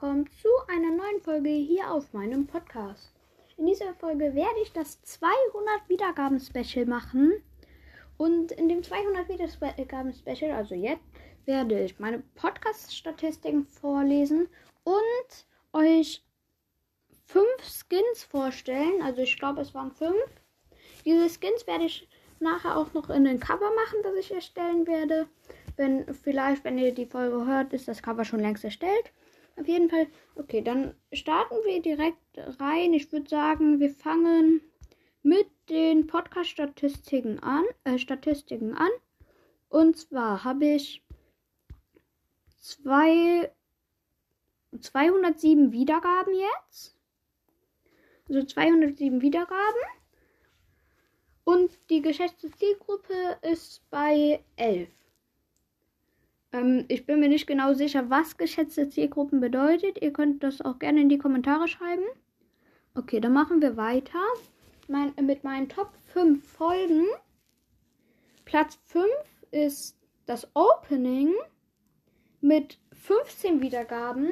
willkommen zu einer neuen Folge hier auf meinem Podcast. In dieser Folge werde ich das 200 Wiedergaben Special machen. Und in dem 200 Wiedergaben Special, also jetzt, werde ich meine Podcast-Statistiken vorlesen und euch fünf Skins vorstellen. Also ich glaube, es waren fünf. Diese Skins werde ich nachher auch noch in den Cover machen, das ich erstellen werde. Wenn vielleicht, wenn ihr die Folge hört, ist das Cover schon längst erstellt. Auf jeden Fall, okay, dann starten wir direkt rein. Ich würde sagen, wir fangen mit den Podcast-Statistiken an, äh, Statistiken an. Und zwar habe ich zwei, 207 Wiedergaben jetzt. Also 207 Wiedergaben. Und die geschätzte Zielgruppe ist bei 11. Ähm, ich bin mir nicht genau sicher, was geschätzte Zielgruppen bedeutet. Ihr könnt das auch gerne in die Kommentare schreiben. Okay, dann machen wir weiter mein, mit meinen Top 5 Folgen. Platz 5 ist das Opening mit 15 Wiedergaben.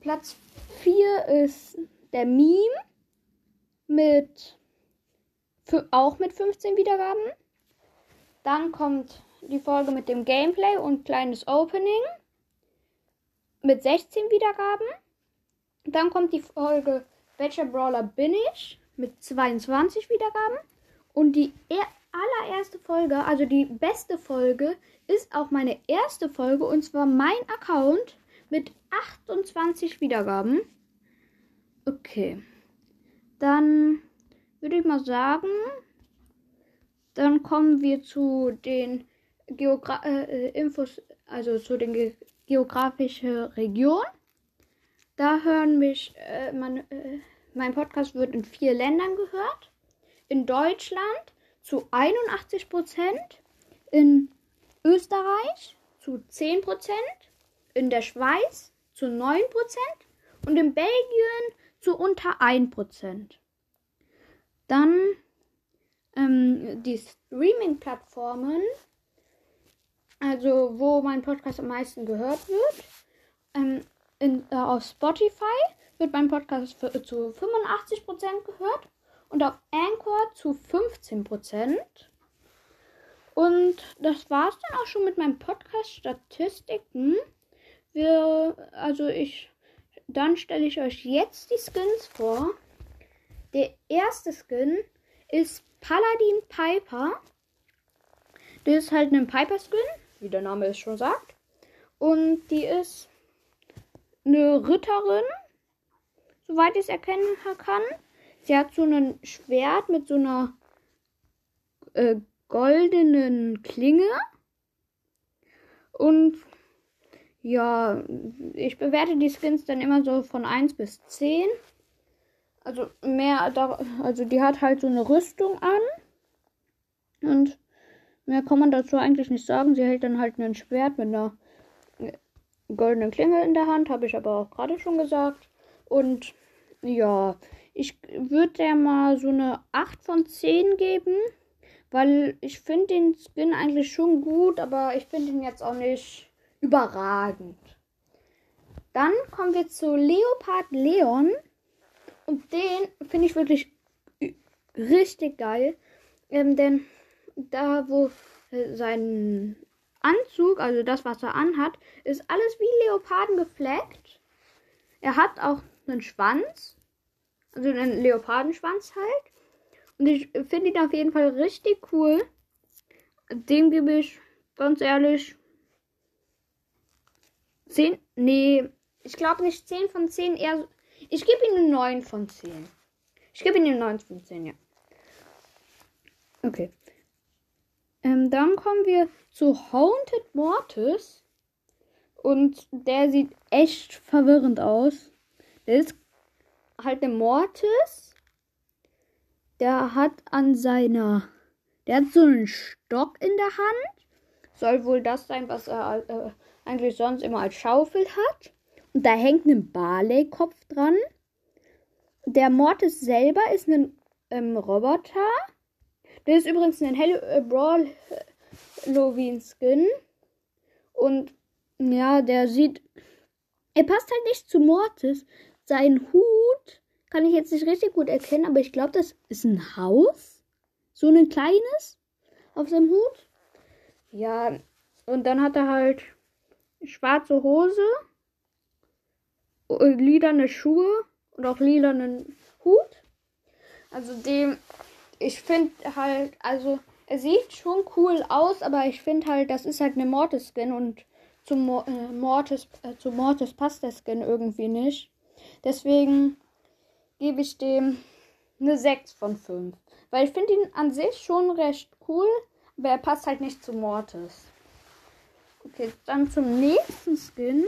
Platz 4 ist der Meme mit auch mit 15 Wiedergaben. Dann kommt die Folge mit dem Gameplay und kleines Opening mit 16 Wiedergaben. Dann kommt die Folge Welcher Brawler bin ich mit 22 Wiedergaben. Und die allererste Folge, also die beste Folge, ist auch meine erste Folge und zwar mein Account mit 28 Wiedergaben. Okay. Dann würde ich mal sagen, dann kommen wir zu den Geogra äh, Infos, also zu den Ge geografischen Regionen. Da hören mich, äh, man, äh, mein Podcast wird in vier Ländern gehört. In Deutschland zu 81 Prozent, in Österreich zu 10 Prozent, in der Schweiz zu 9 Prozent und in Belgien zu unter 1 Prozent. Dann ähm, die Streaming-Plattformen also wo mein Podcast am meisten gehört wird. Ähm, in, äh, auf Spotify wird mein Podcast für, zu 85% gehört und auf Anchor zu 15%. Und das war's dann auch schon mit meinem Podcast-Statistiken. Wir, also ich, dann stelle ich euch jetzt die Skins vor. Der erste Skin ist Paladin Piper. Der ist halt ein Piper-Skin wie der Name es schon sagt. Und die ist eine Ritterin, soweit ich es erkennen kann. Sie hat so ein Schwert mit so einer äh, goldenen Klinge. Und ja, ich bewerte die Skins dann immer so von 1 bis 10. Also mehr, also die hat halt so eine Rüstung an. Und Mehr kann man dazu eigentlich nicht sagen. Sie hält dann halt ein Schwert mit einer goldenen Klinge in der Hand, habe ich aber auch gerade schon gesagt. Und ja, ich würde der mal so eine 8 von 10 geben, weil ich finde den Skin eigentlich schon gut, aber ich finde ihn jetzt auch nicht überragend. Dann kommen wir zu Leopard Leon und den finde ich wirklich richtig geil, ähm, denn da, wo sein Anzug, also das, was er anhat, ist alles wie Leoparden gefleckt. Er hat auch einen Schwanz, also einen Leopardenschwanz halt. Und ich finde ihn auf jeden Fall richtig cool. Dem gebe ich ganz ehrlich 10, nee, ich glaube nicht 10 von 10, eher, ich gebe ihm eine 9 von 10. Ich gebe ihm eine 9 von 10, ja. Okay. Ähm, dann kommen wir zu Haunted Mortis. Und der sieht echt verwirrend aus. Der ist halt der Mortis. Der hat an seiner. Der hat so einen Stock in der Hand. Soll wohl das sein, was er äh, eigentlich sonst immer als Schaufel hat. Und da hängt ein Barley-Kopf dran. Der Mortis selber ist ein ähm, Roboter. Der ist übrigens ein Hello äh, Brawl Halloween Skin. Und ja, der sieht er passt halt nicht zu Mortis. Sein Hut kann ich jetzt nicht richtig gut erkennen, aber ich glaube, das ist ein Haus. So ein kleines auf seinem Hut. Ja, und dann hat er halt schwarze Hose, äh, lilane Schuhe und auch lilanen Hut. Also dem, ich finde halt, also er sieht schon cool aus, aber ich finde halt, das ist halt eine Mortis-Skin und Mo äh, Mortis, äh, zu Mortis passt der Skin irgendwie nicht. Deswegen gebe ich dem eine 6 von 5. Weil ich finde ihn an sich schon recht cool, aber er passt halt nicht zu Mortis. Okay, dann zum nächsten Skin.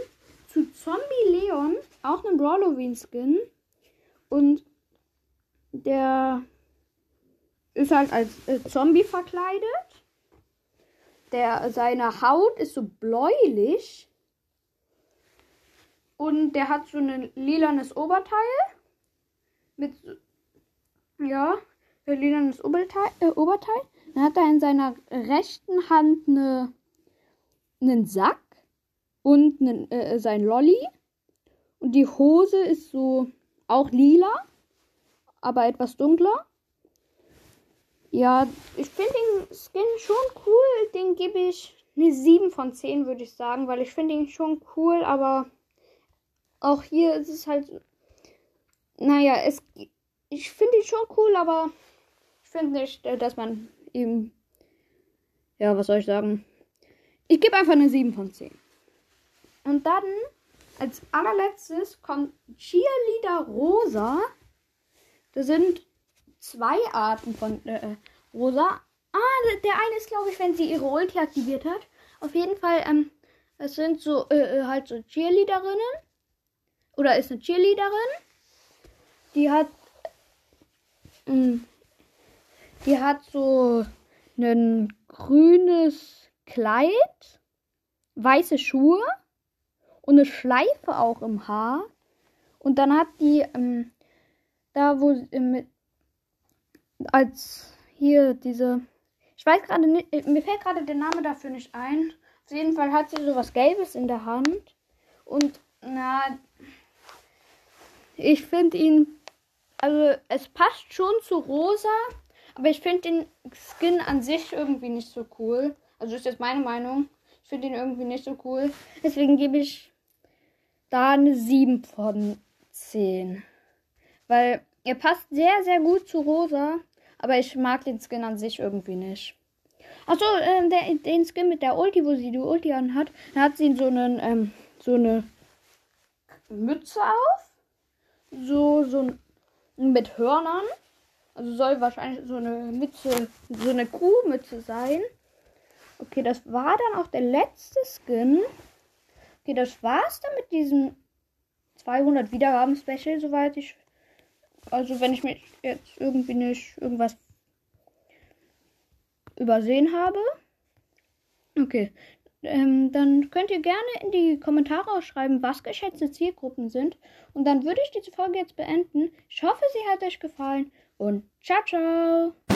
Zu Zombie Leon. Auch ein Halloween Skin. Und der ist halt als äh, Zombie verkleidet. Der, seine Haut ist so bläulich. Und der hat so ein lilanes Oberteil. Mit, ja, ein lilanes Oberteil, äh, Oberteil. Dann hat er in seiner rechten Hand eine, einen Sack und einen, äh, sein Lolly. Und die Hose ist so auch lila, aber etwas dunkler. Ja, ich finde den Skin schon cool. Den gebe ich eine 7 von 10, würde ich sagen, weil ich finde ihn schon cool, aber auch hier ist es halt. Naja, es, ich finde ihn schon cool, aber ich finde nicht, äh, dass man ihm. Ja, was soll ich sagen? Ich gebe einfach eine 7 von 10. Und dann, als allerletztes, kommt Cheerleader Rosa. Das sind zwei Arten von äh, Rosa. Ah, der eine ist, glaube ich, wenn sie ihre Ulti aktiviert hat. Auf jeden Fall, ähm, es sind so, äh, äh halt so Cheerleaderinnen. Oder ist eine Cheerleaderin. Die hat, ähm, die hat so ein grünes Kleid, weiße Schuhe und eine Schleife auch im Haar. Und dann hat die, ähm, da wo, äh, mit, als hier diese. Ich weiß gerade nicht, äh, mir fällt gerade der Name dafür nicht ein. Auf jeden Fall hat sie so was Gelbes in der Hand. Und na, ich finde ihn. Also es passt schon zu Rosa, aber ich finde den Skin an sich irgendwie nicht so cool. Also ist jetzt meine Meinung. Ich finde ihn irgendwie nicht so cool. Deswegen gebe ich da eine 7 von 10. Weil er passt sehr, sehr gut zu Rosa. Aber ich mag den Skin an sich irgendwie nicht. Achso, äh, der, den Skin mit der Ulti, wo sie die Ulti anhat, da hat sie so einen, ähm, so eine Mütze auf. So, so mit Hörnern. Also soll wahrscheinlich so eine Mütze, so eine Kuhmütze sein. Okay, das war dann auch der letzte Skin. Okay, das war's dann mit diesem 200 Wiedergaben Special, soweit ich also wenn ich mich jetzt irgendwie nicht irgendwas übersehen habe. Okay. Ähm, dann könnt ihr gerne in die Kommentare schreiben, was geschätzte Zielgruppen sind. Und dann würde ich diese Folge jetzt beenden. Ich hoffe, sie hat euch gefallen. Und ciao, ciao.